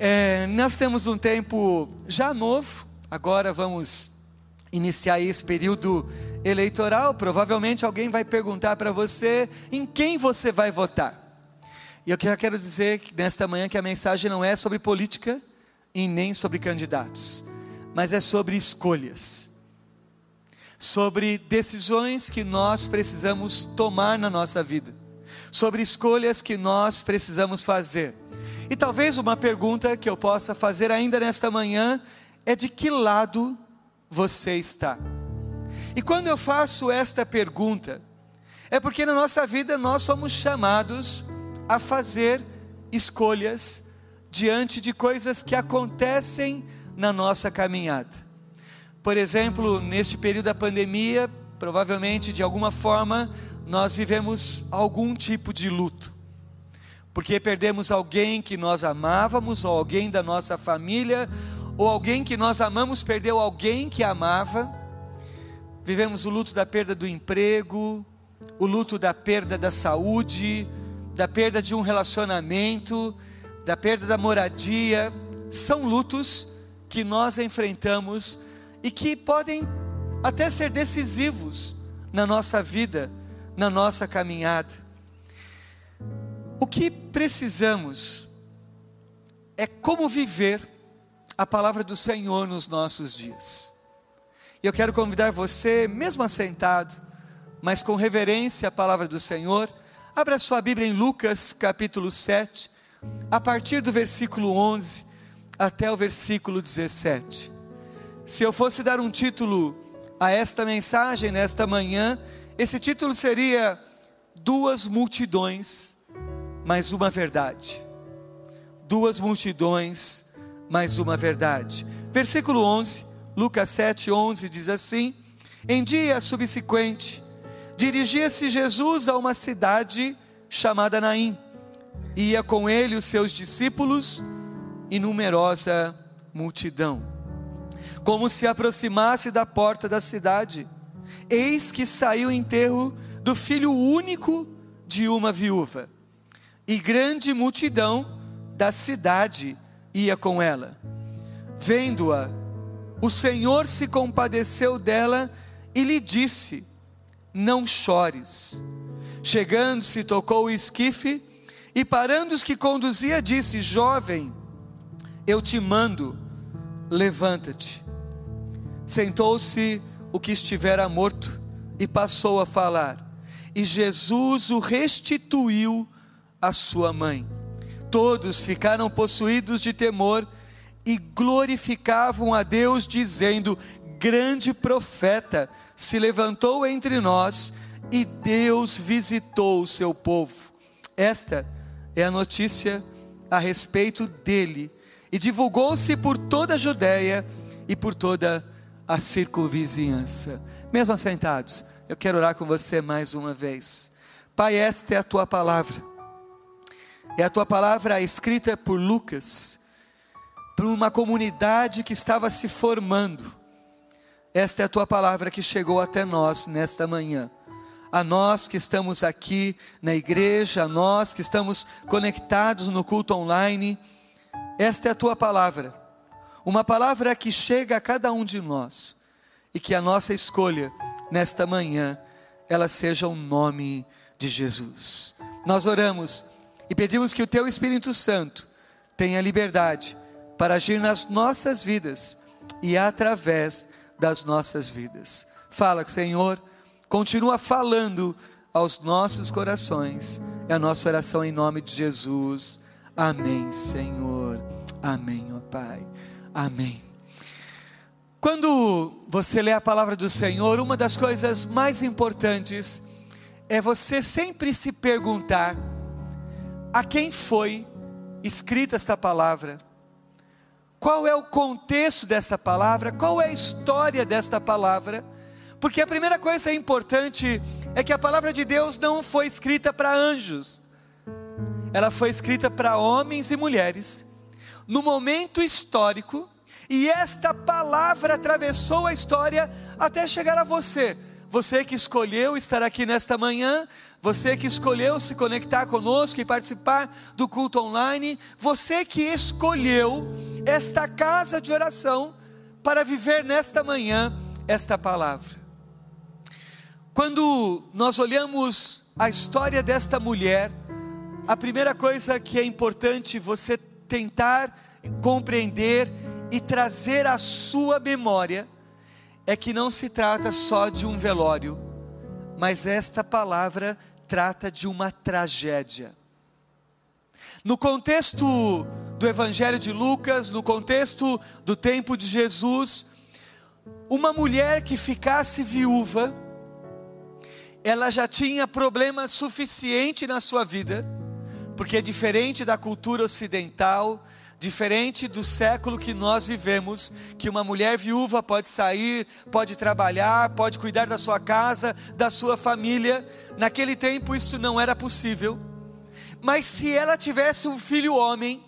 É, nós temos um tempo já novo, agora vamos iniciar esse período eleitoral. Provavelmente alguém vai perguntar para você em quem você vai votar. E eu já quero dizer que nesta manhã que a mensagem não é sobre política e nem sobre candidatos, mas é sobre escolhas, sobre decisões que nós precisamos tomar na nossa vida, sobre escolhas que nós precisamos fazer. E talvez uma pergunta que eu possa fazer ainda nesta manhã é de que lado você está? E quando eu faço esta pergunta, é porque na nossa vida nós somos chamados a fazer escolhas diante de coisas que acontecem na nossa caminhada. Por exemplo, neste período da pandemia, provavelmente de alguma forma, nós vivemos algum tipo de luto porque perdemos alguém que nós amávamos, ou alguém da nossa família, ou alguém que nós amamos perdeu alguém que amava. Vivemos o luto da perda do emprego, o luto da perda da saúde, da perda de um relacionamento, da perda da moradia. São lutos que nós enfrentamos e que podem até ser decisivos na nossa vida, na nossa caminhada. O que precisamos é como viver a palavra do Senhor nos nossos dias. E eu quero convidar você, mesmo assentado, mas com reverência à palavra do Senhor, abra sua Bíblia em Lucas capítulo 7, a partir do versículo 11 até o versículo 17. Se eu fosse dar um título a esta mensagem nesta manhã, esse título seria Duas Multidões mais uma verdade. Duas multidões, mais uma verdade. Versículo 11, Lucas 7, 11 diz assim: Em dia subsequente, dirigia-se Jesus a uma cidade chamada Naim. Ia com ele os seus discípulos e numerosa multidão. Como se aproximasse da porta da cidade, eis que saiu o enterro do filho único de uma viúva e grande multidão da cidade ia com ela. Vendo-a, o Senhor se compadeceu dela e lhe disse: Não chores. Chegando-se, tocou o esquife e, parando os que conduzia, disse: Jovem, eu te mando, levanta-te. Sentou-se o que estivera morto e passou a falar, e Jesus o restituiu a sua mãe. Todos ficaram possuídos de temor e glorificavam a Deus, dizendo: Grande profeta se levantou entre nós e Deus visitou o seu povo. Esta é a notícia a respeito dele e divulgou-se por toda a Judéia e por toda a circunvizinhança. Mesmo assentados, eu quero orar com você mais uma vez. Pai, esta é a tua palavra é a tua palavra escrita por Lucas, para uma comunidade que estava se formando. Esta é a tua palavra que chegou até nós nesta manhã. A nós que estamos aqui na igreja, a nós que estamos conectados no culto online, esta é a tua palavra. Uma palavra que chega a cada um de nós e que a nossa escolha nesta manhã ela seja o nome de Jesus. Nós oramos e pedimos que o Teu Espírito Santo tenha liberdade para agir nas nossas vidas e através das nossas vidas. Fala, Senhor, continua falando aos nossos corações. É a nossa oração em nome de Jesus. Amém, Senhor. Amém, ó Pai. Amém. Quando você lê a palavra do Senhor, uma das coisas mais importantes é você sempre se perguntar a quem foi escrita esta palavra, qual é o contexto dessa palavra, qual é a história desta palavra, porque a primeira coisa importante é que a palavra de Deus não foi escrita para anjos, ela foi escrita para homens e mulheres, no momento histórico, e esta palavra atravessou a história até chegar a você. você que escolheu estar aqui nesta manhã, você que escolheu se conectar conosco e participar do culto online, você que escolheu esta casa de oração para viver nesta manhã esta palavra. Quando nós olhamos a história desta mulher, a primeira coisa que é importante você tentar compreender e trazer à sua memória é que não se trata só de um velório, mas esta palavra trata de uma tragédia. No contexto do Evangelho de Lucas, no contexto do tempo de Jesus, uma mulher que ficasse viúva, ela já tinha problema suficiente na sua vida, porque é diferente da cultura ocidental, Diferente do século que nós vivemos, que uma mulher viúva pode sair, pode trabalhar, pode cuidar da sua casa, da sua família. Naquele tempo isso não era possível. Mas se ela tivesse um filho homem,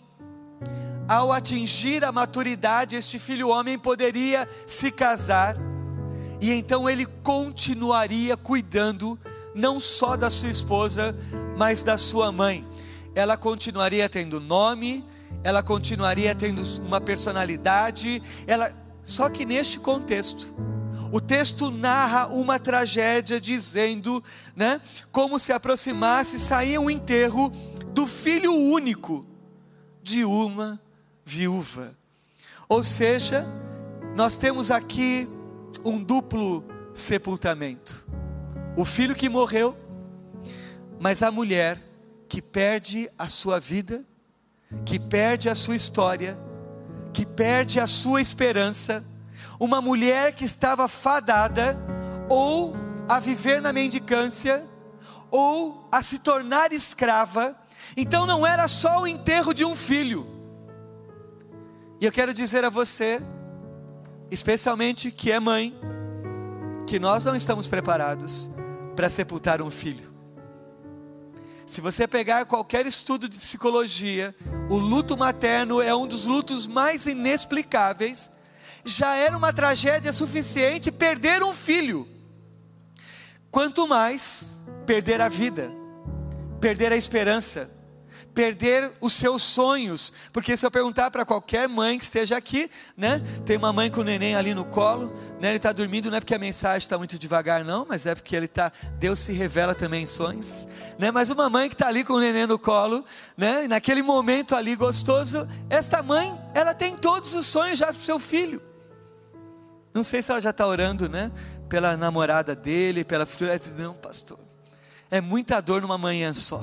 ao atingir a maturidade, este filho homem poderia se casar, e então ele continuaria cuidando não só da sua esposa, mas da sua mãe. Ela continuaria tendo nome, ela continuaria tendo uma personalidade, ela só que neste contexto, o texto narra uma tragédia dizendo, né, como se aproximasse, saía um enterro do filho único de uma viúva. Ou seja, nós temos aqui um duplo sepultamento. O filho que morreu, mas a mulher que perde a sua vida que perde a sua história, que perde a sua esperança, uma mulher que estava fadada ou a viver na mendicância, ou a se tornar escrava. Então não era só o enterro de um filho. E eu quero dizer a você, especialmente que é mãe, que nós não estamos preparados para sepultar um filho. Se você pegar qualquer estudo de psicologia, o luto materno é um dos lutos mais inexplicáveis. Já era uma tragédia suficiente perder um filho. Quanto mais perder a vida, perder a esperança, perder os seus sonhos, porque se eu perguntar para qualquer mãe que esteja aqui, né, tem uma mãe com o neném ali no colo, né, ele está dormindo, não é porque a mensagem está muito devagar, não, mas é porque ele está, Deus se revela também em sonhos, né, mas uma mãe que está ali com o neném no colo, né, naquele momento ali gostoso, esta mãe, ela tem todos os sonhos já para o seu filho, não sei se ela já está orando, né, pela namorada dele, pela futura, ela diz, não pastor, é muita dor numa manhã só,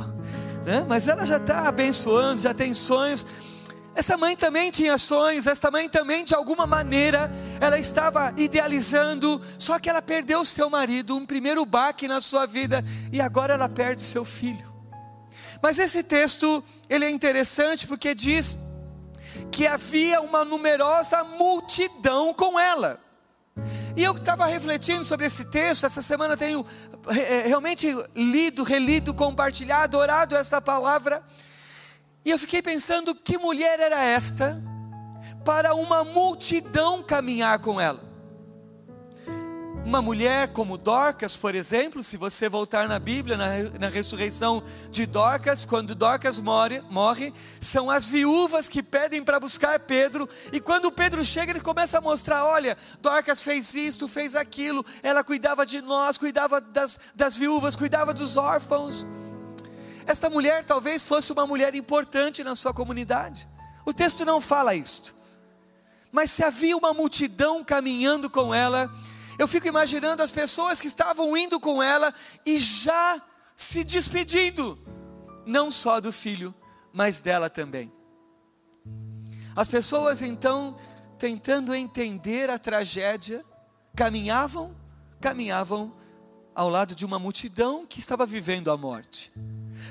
né? mas ela já está abençoando, já tem sonhos. Essa mãe também tinha sonhos, esta mãe também, de alguma maneira, ela estava idealizando, só que ela perdeu seu marido, um primeiro baque na sua vida, e agora ela perde seu filho. Mas esse texto, ele é interessante porque diz que havia uma numerosa multidão com ela. E eu estava refletindo sobre esse texto, essa semana tenho é, realmente lido, relido, compartilhado, orado esta palavra, e eu fiquei pensando que mulher era esta para uma multidão caminhar com ela. Uma mulher como Dorcas, por exemplo, se você voltar na Bíblia, na, na ressurreição de Dorcas, quando Dorcas morre, morre, são as viúvas que pedem para buscar Pedro, e quando Pedro chega, ele começa a mostrar: olha, Dorcas fez isto, fez aquilo, ela cuidava de nós, cuidava das, das viúvas, cuidava dos órfãos. Esta mulher talvez fosse uma mulher importante na sua comunidade. O texto não fala isto. Mas se havia uma multidão caminhando com ela, eu fico imaginando as pessoas que estavam indo com ela e já se despedindo, não só do filho, mas dela também. As pessoas então, tentando entender a tragédia, caminhavam, caminhavam ao lado de uma multidão que estava vivendo a morte.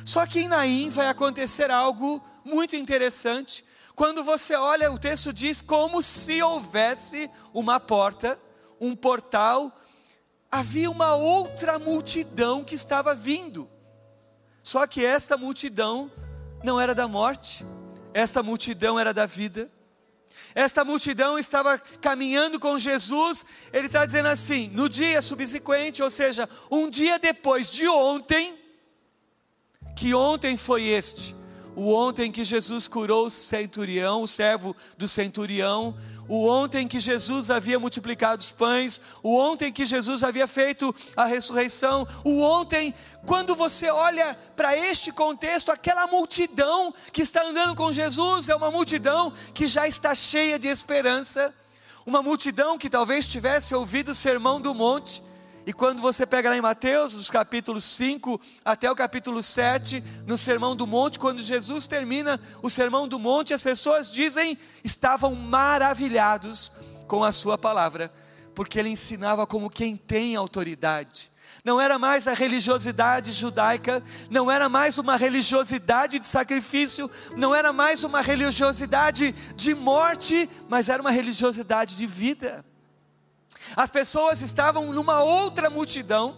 Só que em Naim vai acontecer algo muito interessante. Quando você olha, o texto diz como se houvesse uma porta um portal, havia uma outra multidão que estava vindo. Só que esta multidão não era da morte, esta multidão era da vida. esta multidão estava caminhando com Jesus, ele está dizendo assim: no dia subsequente, ou seja, um dia depois de ontem, que ontem foi este, o ontem que Jesus curou o centurião, o servo do centurião, o ontem que Jesus havia multiplicado os pães, o ontem que Jesus havia feito a ressurreição, o ontem, quando você olha para este contexto, aquela multidão que está andando com Jesus é uma multidão que já está cheia de esperança, uma multidão que talvez tivesse ouvido o sermão do monte, e quando você pega lá em Mateus, dos capítulos 5 até o capítulo 7, no Sermão do Monte, quando Jesus termina o Sermão do Monte, as pessoas dizem, estavam maravilhados com a sua palavra, porque ele ensinava como quem tem autoridade. Não era mais a religiosidade judaica, não era mais uma religiosidade de sacrifício, não era mais uma religiosidade de morte, mas era uma religiosidade de vida. As pessoas estavam numa outra multidão,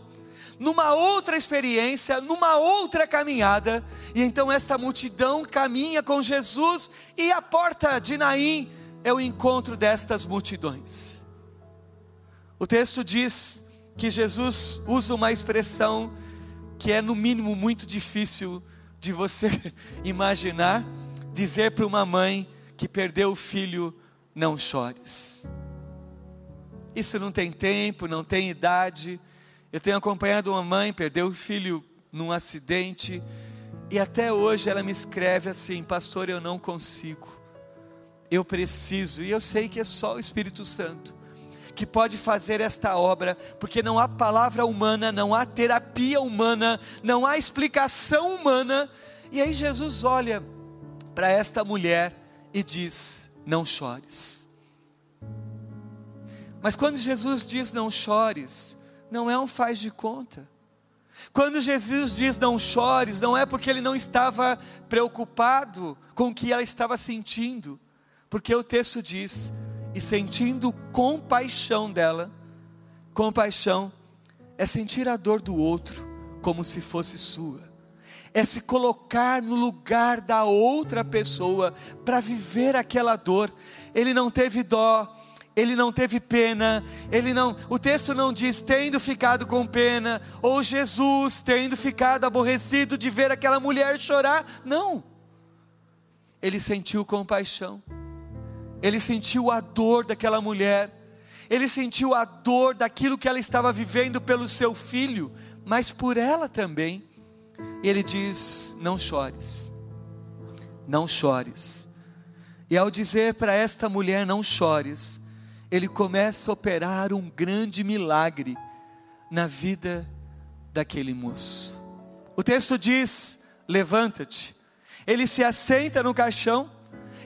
numa outra experiência, numa outra caminhada, e então esta multidão caminha com Jesus, e a porta de Naim é o encontro destas multidões. O texto diz que Jesus usa uma expressão que é, no mínimo, muito difícil de você imaginar, dizer para uma mãe que perdeu o filho: não chores. Isso não tem tempo, não tem idade. Eu tenho acompanhado uma mãe, perdeu o filho num acidente, e até hoje ela me escreve assim: Pastor, eu não consigo, eu preciso, e eu sei que é só o Espírito Santo que pode fazer esta obra, porque não há palavra humana, não há terapia humana, não há explicação humana. E aí Jesus olha para esta mulher e diz: Não chores. Mas quando Jesus diz não chores, não é um faz de conta. Quando Jesus diz não chores, não é porque ele não estava preocupado com o que ela estava sentindo, porque o texto diz, e sentindo compaixão dela, compaixão é sentir a dor do outro como se fosse sua, é se colocar no lugar da outra pessoa para viver aquela dor. Ele não teve dó, ele não teve pena, ele não, o texto não diz tendo ficado com pena, ou Jesus tendo ficado aborrecido de ver aquela mulher chorar, não. Ele sentiu compaixão, ele sentiu a dor daquela mulher, ele sentiu a dor daquilo que ela estava vivendo pelo seu filho, mas por ela também. Ele diz: Não chores, não chores. E ao dizer para esta mulher: Não chores, ele começa a operar um grande milagre na vida daquele moço. O texto diz: levanta-te. Ele se assenta no caixão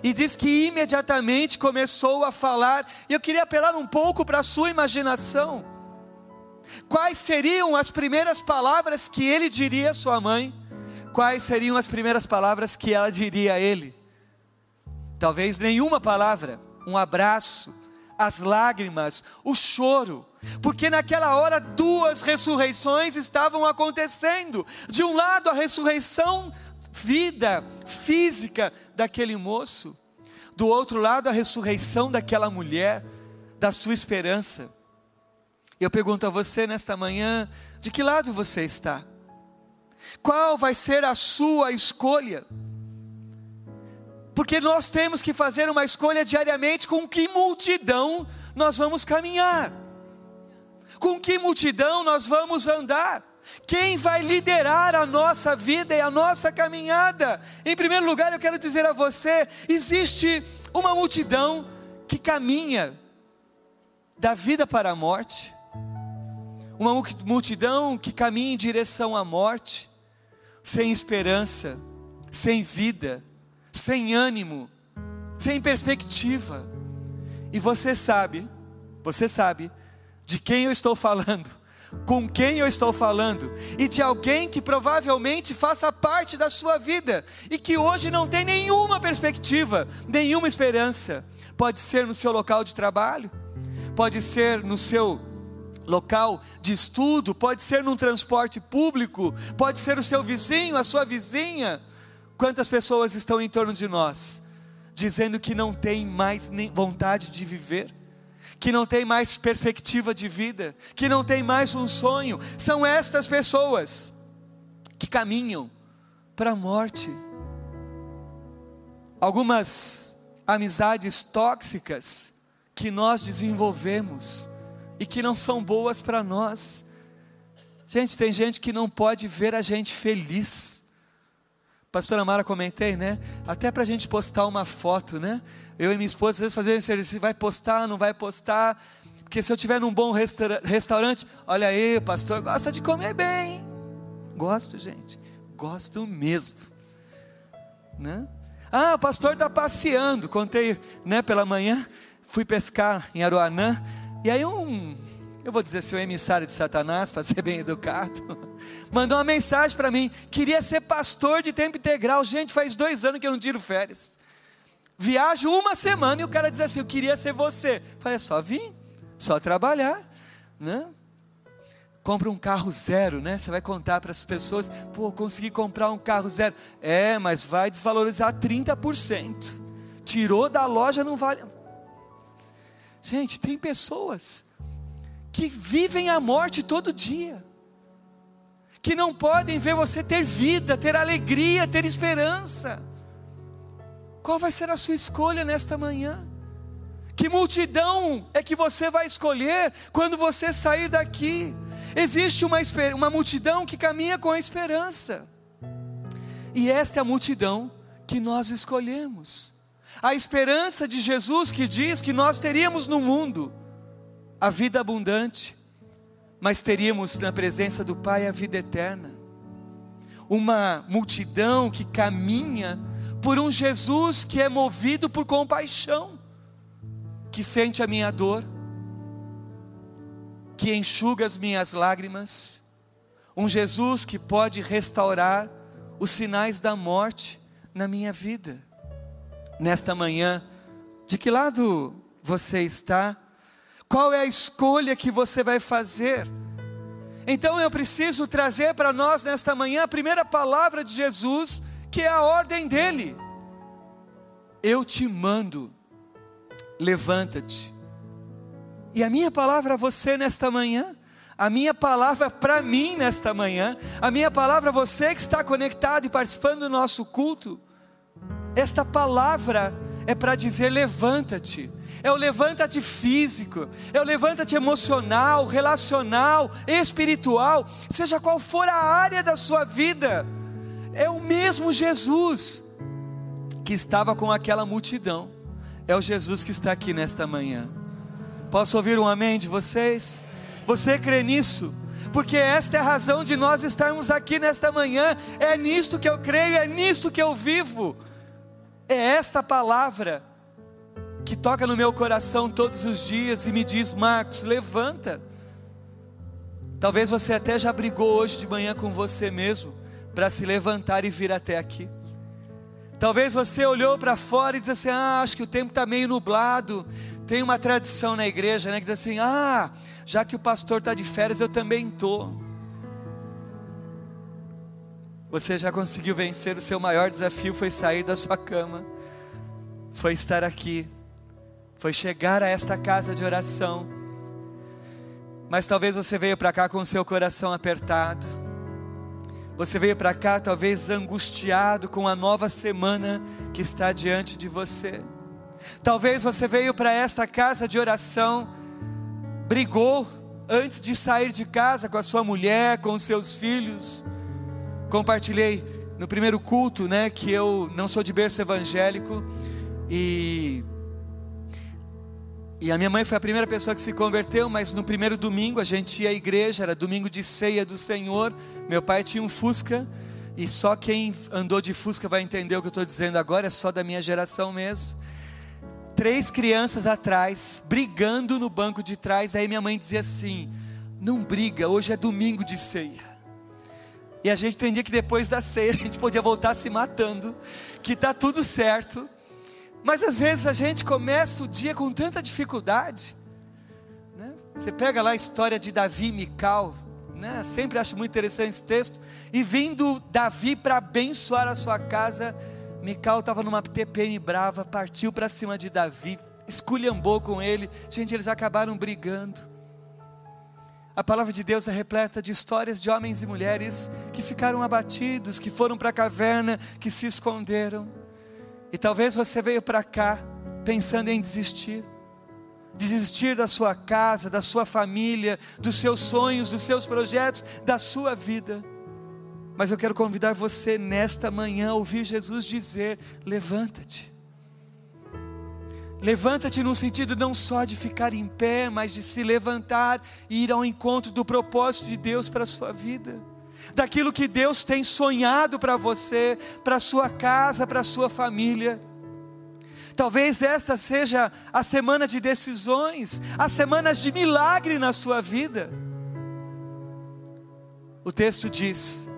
e diz que imediatamente começou a falar. E eu queria apelar um pouco para a sua imaginação. Quais seriam as primeiras palavras que ele diria à sua mãe? Quais seriam as primeiras palavras que ela diria a ele? Talvez nenhuma palavra, um abraço, as lágrimas, o choro, porque naquela hora duas ressurreições estavam acontecendo. De um lado, a ressurreição, vida física daquele moço, do outro lado, a ressurreição daquela mulher, da sua esperança. Eu pergunto a você nesta manhã: de que lado você está? Qual vai ser a sua escolha? Porque nós temos que fazer uma escolha diariamente com que multidão nós vamos caminhar, com que multidão nós vamos andar. Quem vai liderar a nossa vida e a nossa caminhada? Em primeiro lugar, eu quero dizer a você: existe uma multidão que caminha da vida para a morte, uma multidão que caminha em direção à morte, sem esperança, sem vida sem ânimo, sem perspectiva. E você sabe, você sabe de quem eu estou falando, com quem eu estou falando, e de alguém que provavelmente faça parte da sua vida e que hoje não tem nenhuma perspectiva, nenhuma esperança. Pode ser no seu local de trabalho, pode ser no seu local de estudo, pode ser num transporte público, pode ser o seu vizinho, a sua vizinha Quantas pessoas estão em torno de nós? dizendo que não tem mais vontade de viver, que não tem mais perspectiva de vida, que não tem mais um sonho. São estas pessoas que caminham para a morte. Algumas amizades tóxicas que nós desenvolvemos e que não são boas para nós. Gente, tem gente que não pode ver a gente feliz. Pastora Mara comentei, né? Até para a gente postar uma foto, né? Eu e minha esposa às vezes fazendo exercício, vai postar, não vai postar. Porque se eu tiver num bom restaura restaurante, olha aí, pastor gosta de comer bem. Gosto, gente. Gosto mesmo. Né? Ah, o pastor está passeando. Contei, né, pela manhã, fui pescar em Aruanã. E aí um, eu vou dizer um emissário de Satanás, para ser bem educado mandou uma mensagem para mim, queria ser pastor de tempo integral. Gente, faz dois anos que eu não tiro férias. Viajo uma semana e o cara diz assim: Eu queria ser você. Falei, é só vir, só trabalhar, né? Compra um carro zero, né? Você vai contar para as pessoas: Pô, consegui comprar um carro zero. É, mas vai desvalorizar 30%. Tirou da loja, não vale. Gente, tem pessoas que vivem a morte todo dia que não podem ver você ter vida, ter alegria, ter esperança. Qual vai ser a sua escolha nesta manhã? Que multidão é que você vai escolher quando você sair daqui? Existe uma, uma multidão que caminha com a esperança, e esta é a multidão que nós escolhemos. A esperança de Jesus que diz que nós teríamos no mundo a vida abundante, mas teríamos na presença do Pai a vida eterna. Uma multidão que caminha por um Jesus que é movido por compaixão, que sente a minha dor, que enxuga as minhas lágrimas, um Jesus que pode restaurar os sinais da morte na minha vida. Nesta manhã, de que lado você está? Qual é a escolha que você vai fazer? Então eu preciso trazer para nós nesta manhã a primeira palavra de Jesus, que é a ordem dele. Eu te mando, levanta-te. E a minha palavra a você nesta manhã, a minha palavra para mim nesta manhã, a minha palavra a você que está conectado e participando do nosso culto, esta palavra é para dizer: levanta-te é o levanta-te físico, é o levanta-te emocional, relacional, espiritual, seja qual for a área da sua vida, é o mesmo Jesus que estava com aquela multidão, é o Jesus que está aqui nesta manhã. Posso ouvir um amém de vocês? Você crê nisso? Porque esta é a razão de nós estarmos aqui nesta manhã, é nisto que eu creio, é nisto que eu vivo, é esta palavra que toca no meu coração todos os dias e me diz: Marcos, levanta. Talvez você até já brigou hoje de manhã com você mesmo para se levantar e vir até aqui. Talvez você olhou para fora e disse assim: Ah, acho que o tempo está meio nublado. Tem uma tradição na igreja né, que diz assim: Ah, já que o pastor está de férias, eu também estou. Você já conseguiu vencer o seu maior desafio foi sair da sua cama, foi estar aqui foi chegar a esta casa de oração. Mas talvez você veio para cá com o seu coração apertado. Você veio para cá talvez angustiado com a nova semana que está diante de você. Talvez você veio para esta casa de oração, brigou antes de sair de casa com a sua mulher, com os seus filhos. Compartilhei no primeiro culto, né, que eu não sou de berço evangélico e e a minha mãe foi a primeira pessoa que se converteu, mas no primeiro domingo a gente ia à igreja, era domingo de ceia do Senhor. Meu pai tinha um Fusca, e só quem andou de Fusca vai entender o que eu estou dizendo agora, é só da minha geração mesmo. Três crianças atrás, brigando no banco de trás, aí minha mãe dizia assim: Não briga, hoje é domingo de ceia. E a gente entendia que depois da ceia a gente podia voltar se matando, que está tudo certo mas às vezes a gente começa o dia com tanta dificuldade. Né? Você pega lá a história de Davi e Mical, né? sempre acho muito interessante esse texto. E vindo Davi para abençoar a sua casa, Mical estava numa TPM brava, partiu para cima de Davi, esculhambou com ele. Gente, eles acabaram brigando. A palavra de Deus é repleta de histórias de homens e mulheres que ficaram abatidos, que foram para a caverna, que se esconderam. E talvez você veio para cá pensando em desistir. Desistir da sua casa, da sua família, dos seus sonhos, dos seus projetos, da sua vida. Mas eu quero convidar você nesta manhã a ouvir Jesus dizer: levanta-te. Levanta-te no sentido não só de ficar em pé, mas de se levantar e ir ao encontro do propósito de Deus para a sua vida, daquilo que Deus tem sonhado para você, para sua casa, para sua família. Talvez esta seja a semana de decisões, as semanas de milagre na sua vida. O texto diz: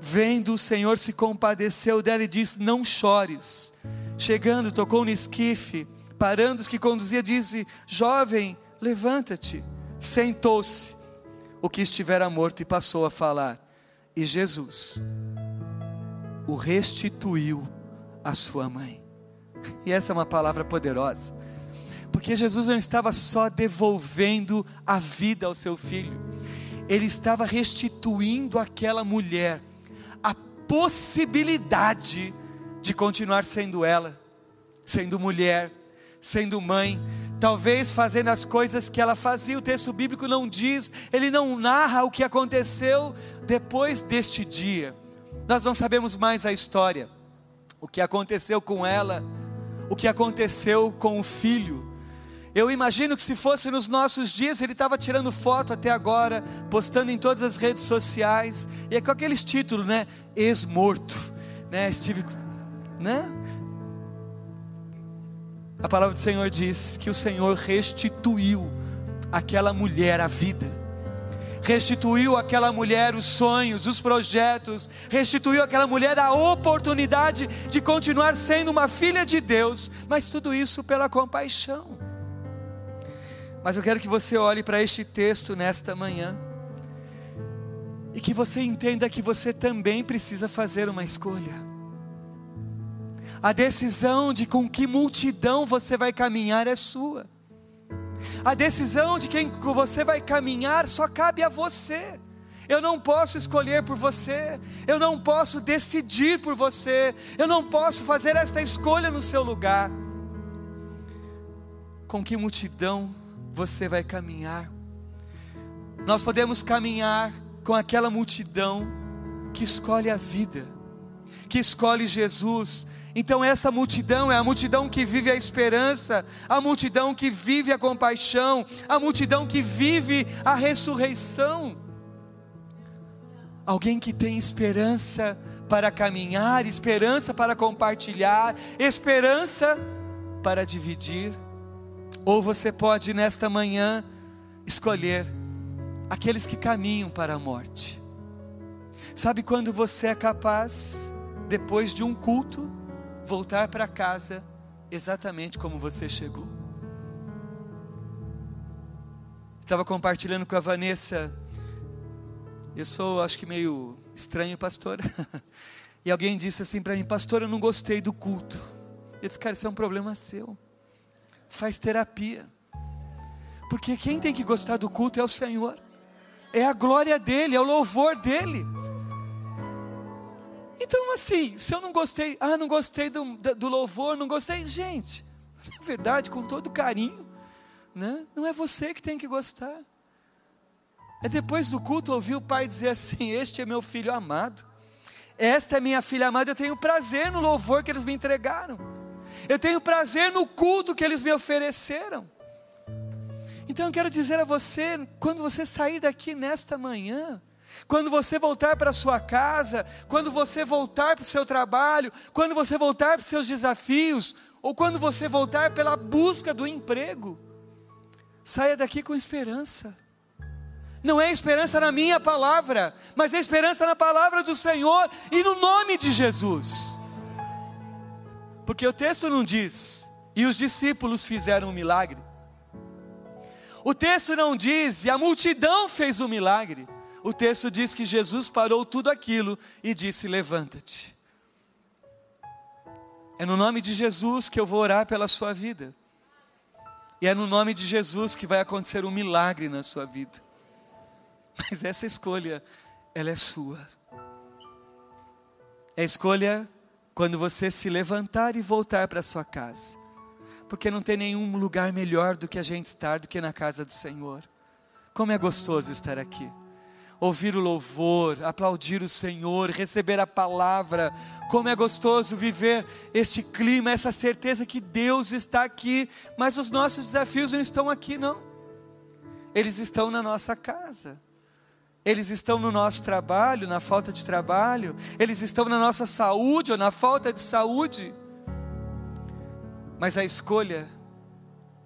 Vendo o Senhor se compadeceu dela e disse: Não chores. Chegando, tocou no esquife, parando os que conduzia, disse: Jovem, levanta-te. Sentou-se o que estivera morto e passou a falar. E Jesus o restituiu à sua mãe. E essa é uma palavra poderosa, porque Jesus não estava só devolvendo a vida ao seu filho, ele estava restituindo àquela mulher possibilidade de continuar sendo ela, sendo mulher, sendo mãe, talvez fazendo as coisas que ela fazia. O texto bíblico não diz, ele não narra o que aconteceu depois deste dia. Nós não sabemos mais a história, o que aconteceu com ela, o que aconteceu com o filho. Eu imagino que se fosse nos nossos dias, ele estava tirando foto até agora, postando em todas as redes sociais, e é com aqueles títulos, né? Ex-morto, né? Estive, né? A palavra do Senhor diz que o Senhor restituiu aquela mulher a vida, restituiu àquela mulher os sonhos, os projetos, restituiu àquela mulher a oportunidade de continuar sendo uma filha de Deus, mas tudo isso pela compaixão. Mas eu quero que você olhe para este texto nesta manhã e que você entenda que você também precisa fazer uma escolha. A decisão de com que multidão você vai caminhar é sua. A decisão de quem você vai caminhar só cabe a você. Eu não posso escolher por você, eu não posso decidir por você, eu não posso fazer esta escolha no seu lugar. Com que multidão você vai caminhar. Nós podemos caminhar com aquela multidão que escolhe a vida, que escolhe Jesus. Então, essa multidão é a multidão que vive a esperança, a multidão que vive a compaixão, a multidão que vive a ressurreição. Alguém que tem esperança para caminhar, esperança para compartilhar, esperança para dividir. Ou você pode nesta manhã escolher aqueles que caminham para a morte. Sabe quando você é capaz, depois de um culto, voltar para casa exatamente como você chegou? Estava compartilhando com a Vanessa. Eu sou, acho que meio estranho, pastor. e alguém disse assim para mim, pastor, eu não gostei do culto. Eu disse, cara, isso é um problema seu faz terapia. Porque quem tem que gostar do culto é o Senhor, é a glória dEle, é o louvor dEle. Então, assim, se eu não gostei, ah, não gostei do, do louvor, não gostei, gente, na verdade, com todo carinho, né? não é você que tem que gostar. É depois do culto ouvir o pai dizer assim: Este é meu filho amado, esta é minha filha amada, eu tenho prazer no louvor que eles me entregaram eu tenho prazer no culto que eles me ofereceram. Então eu quero dizer a você, quando você sair daqui nesta manhã, quando você voltar para sua casa, quando você voltar para o seu trabalho, quando você voltar para os seus desafios, ou quando você voltar pela busca do emprego, saia daqui com esperança. Não é esperança na minha palavra, mas é esperança na palavra do Senhor e no nome de Jesus. Porque o texto não diz, e os discípulos fizeram um milagre. O texto não diz, e a multidão fez o um milagre. O texto diz que Jesus parou tudo aquilo e disse: Levanta-te. É no nome de Jesus que eu vou orar pela sua vida. E é no nome de Jesus que vai acontecer um milagre na sua vida. Mas essa escolha, ela é sua. É a escolha quando você se levantar e voltar para sua casa. Porque não tem nenhum lugar melhor do que a gente estar do que na casa do Senhor. Como é gostoso estar aqui ouvir o louvor, aplaudir o Senhor, receber a palavra. Como é gostoso viver este clima, essa certeza que Deus está aqui, mas os nossos desafios não estão aqui, não. Eles estão na nossa casa. Eles estão no nosso trabalho, na falta de trabalho, eles estão na nossa saúde ou na falta de saúde. Mas a escolha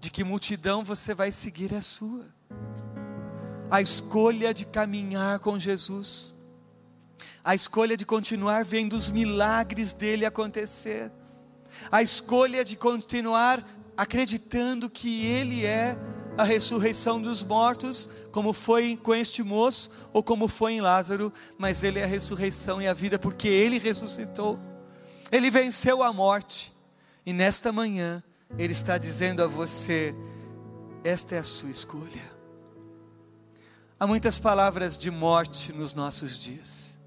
de que multidão você vai seguir é sua a escolha de caminhar com Jesus, a escolha de continuar vendo os milagres dele acontecer, a escolha de continuar acreditando que ele é a ressurreição dos mortos, como foi com este moço ou como foi em Lázaro, mas ele é a ressurreição e a vida porque ele ressuscitou. Ele venceu a morte. E nesta manhã ele está dizendo a você: esta é a sua escolha. Há muitas palavras de morte nos nossos dias.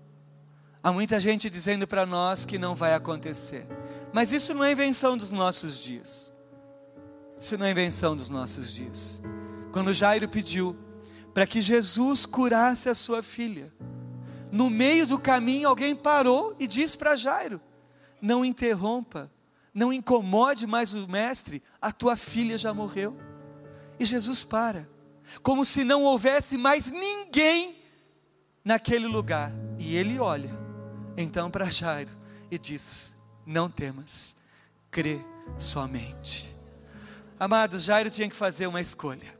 Há muita gente dizendo para nós que não vai acontecer. Mas isso não é invenção dos nossos dias. Isso não é invenção dos nossos dias. Quando Jairo pediu para que Jesus curasse a sua filha, no meio do caminho alguém parou e disse para Jairo: Não interrompa, não incomode mais o mestre, a tua filha já morreu. E Jesus para como se não houvesse mais ninguém naquele lugar. E ele olha então para Jairo e diz: Não temas, crê somente. Amados, Jairo tinha que fazer uma escolha.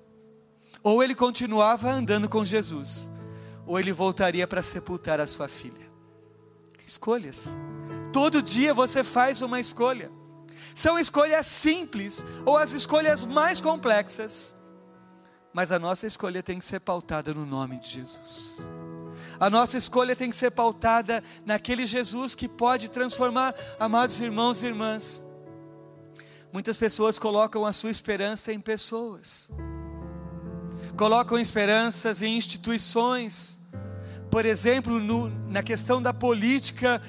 Ou ele continuava andando com Jesus, ou ele voltaria para sepultar a sua filha. Escolhas. Todo dia você faz uma escolha. São escolhas simples ou as escolhas mais complexas mas a nossa escolha tem que ser pautada no nome de Jesus. A nossa escolha tem que ser pautada naquele Jesus que pode transformar, amados irmãos e irmãs. Muitas pessoas colocam a sua esperança em pessoas, colocam esperanças em instituições, por exemplo, no, na questão da política.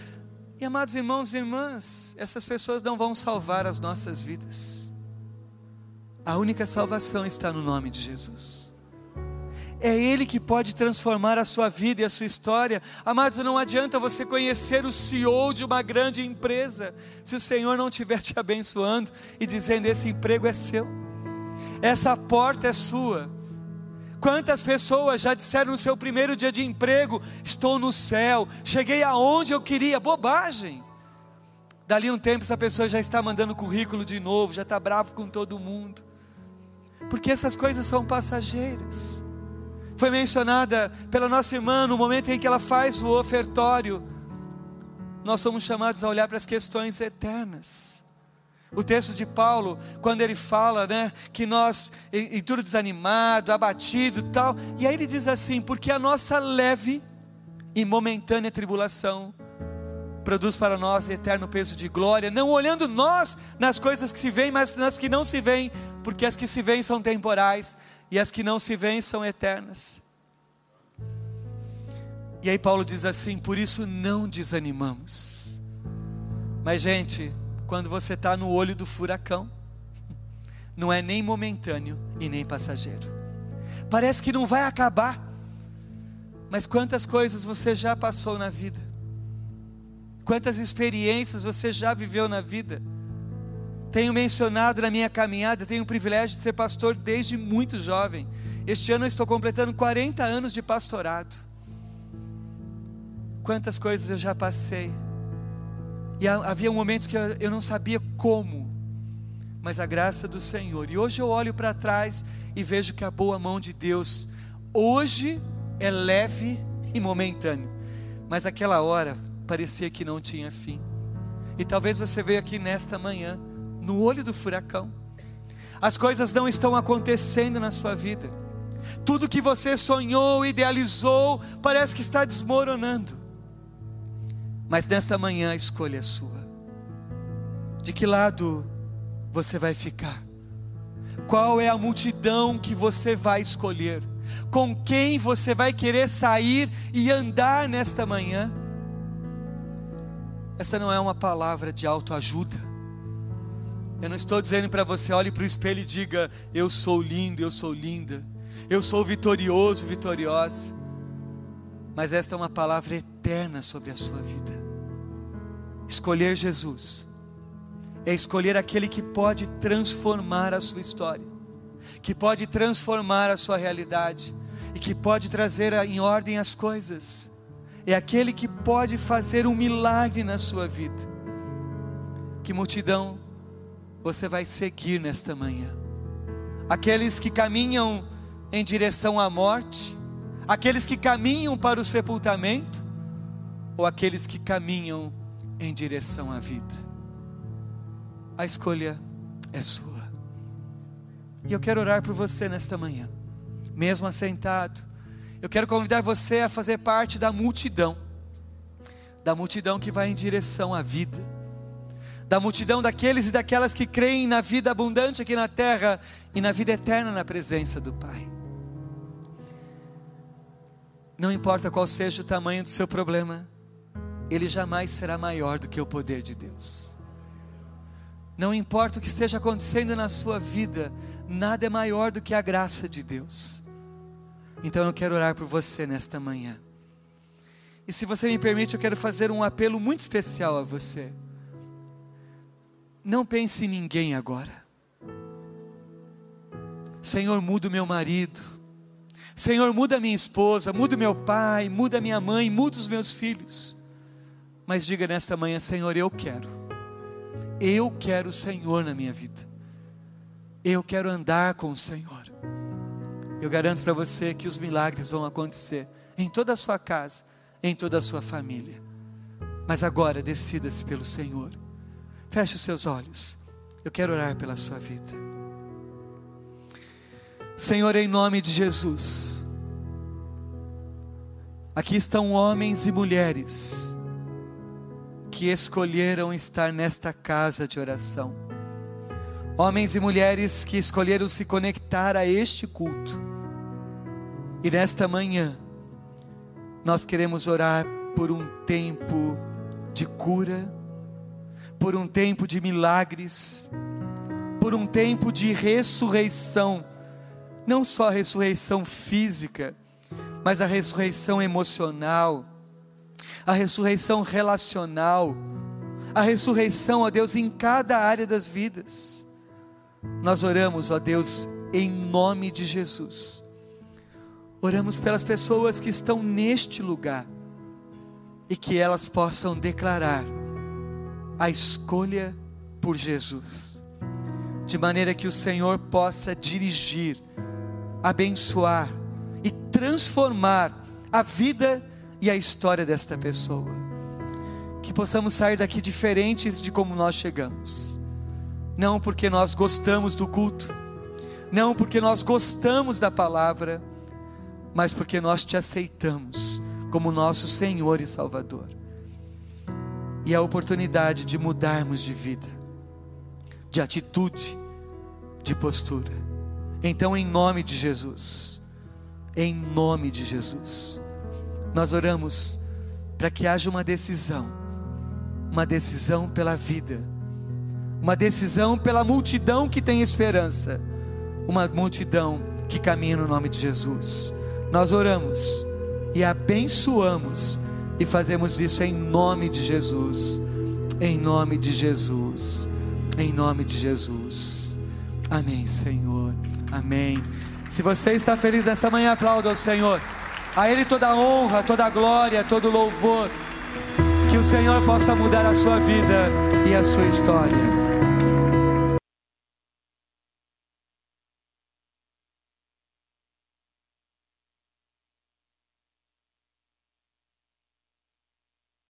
E amados irmãos e irmãs, essas pessoas não vão salvar as nossas vidas. A única salvação está no nome de Jesus. É Ele que pode transformar a sua vida e a sua história. Amados, não adianta você conhecer o CEO de uma grande empresa, se o Senhor não estiver te abençoando e dizendo: esse emprego é seu, essa porta é sua. Quantas pessoas já disseram no seu primeiro dia de emprego: estou no céu, cheguei aonde eu queria? Bobagem. Dali um tempo, essa pessoa já está mandando currículo de novo, já está bravo com todo mundo porque essas coisas são passageiras. Foi mencionada pela nossa irmã no momento em que ela faz o ofertório. Nós somos chamados a olhar para as questões eternas. O texto de Paulo, quando ele fala, né, que nós, em, em tudo desanimado, abatido tal, e aí ele diz assim: porque a nossa leve e momentânea tribulação produz para nós eterno peso de glória, não olhando nós nas coisas que se veem, mas nas que não se veem, porque as que se veem são temporais e as que não se veem são eternas. E aí Paulo diz assim: por isso não desanimamos. Mas, gente, quando você está no olho do furacão, não é nem momentâneo e nem passageiro. Parece que não vai acabar, mas quantas coisas você já passou na vida? Quantas experiências você já viveu na vida? Tenho mencionado na minha caminhada, tenho o privilégio de ser pastor desde muito jovem. Este ano eu estou completando 40 anos de pastorado. Quantas coisas eu já passei. E havia momentos que eu não sabia como, mas a graça do Senhor. E hoje eu olho para trás e vejo que a boa mão de Deus hoje é leve e momentâneo, mas aquela hora parecia que não tinha fim. E talvez você veio aqui nesta manhã, no olho do furacão. As coisas não estão acontecendo na sua vida. Tudo que você sonhou, idealizou, parece que está desmoronando. Mas nesta manhã a escolha é sua. De que lado você vai ficar? Qual é a multidão que você vai escolher? Com quem você vai querer sair e andar nesta manhã? Essa não é uma palavra de autoajuda. Eu não estou dizendo para você, olhe para o espelho e diga: Eu sou lindo, eu sou linda, eu sou vitorioso, vitoriosa. Mas esta é uma palavra eterna sobre a sua vida. Escolher Jesus é escolher aquele que pode transformar a sua história, que pode transformar a sua realidade e que pode trazer em ordem as coisas. É aquele que pode fazer um milagre na sua vida. Que multidão você vai seguir nesta manhã? Aqueles que caminham em direção à morte, aqueles que caminham para o sepultamento, ou aqueles que caminham em direção à vida? a escolha é sua. E eu quero orar por você nesta manhã, mesmo assentado. Eu quero convidar você a fazer parte da multidão, da multidão que vai em direção à vida, da multidão daqueles e daquelas que creem na vida abundante aqui na terra e na vida eterna na presença do Pai. Não importa qual seja o tamanho do seu problema, ele jamais será maior do que o poder de Deus. Não importa o que esteja acontecendo na sua vida, nada é maior do que a graça de Deus. Então eu quero orar por você nesta manhã. E se você me permite, eu quero fazer um apelo muito especial a você. Não pense em ninguém agora. Senhor, muda o meu marido. Senhor, muda a minha esposa, muda o meu pai, muda a minha mãe, muda os meus filhos. Mas diga nesta manhã, Senhor, eu quero eu quero o Senhor na minha vida. Eu quero andar com o Senhor. Eu garanto para você que os milagres vão acontecer em toda a sua casa, em toda a sua família. Mas agora decida-se pelo Senhor. Feche os seus olhos. Eu quero orar pela sua vida. Senhor, em nome de Jesus. Aqui estão homens e mulheres que escolheram estar nesta casa de oração. Homens e mulheres que escolheram se conectar a este culto. E nesta manhã, nós queremos orar por um tempo de cura, por um tempo de milagres, por um tempo de ressurreição, não só a ressurreição física, mas a ressurreição emocional, a ressurreição relacional, a ressurreição, ó Deus, em cada área das vidas. Nós oramos, ó Deus, em nome de Jesus. Oramos pelas pessoas que estão neste lugar e que elas possam declarar a escolha por Jesus, de maneira que o Senhor possa dirigir, abençoar e transformar a vida e a história desta pessoa. Que possamos sair daqui diferentes de como nós chegamos. Não porque nós gostamos do culto, não porque nós gostamos da palavra, mas porque nós te aceitamos como nosso Senhor e Salvador. E a oportunidade de mudarmos de vida, de atitude, de postura. Então, em nome de Jesus, em nome de Jesus nós oramos para que haja uma decisão, uma decisão pela vida, uma decisão pela multidão que tem esperança, uma multidão que caminha no nome de Jesus. Nós oramos e abençoamos e fazemos isso em nome de Jesus, em nome de Jesus, em nome de Jesus. Amém, Senhor. Amém. Se você está feliz nessa manhã, aplauda ao Senhor. A Ele toda a honra, toda a glória, todo o louvor. Que o Senhor possa mudar a sua vida e a sua história.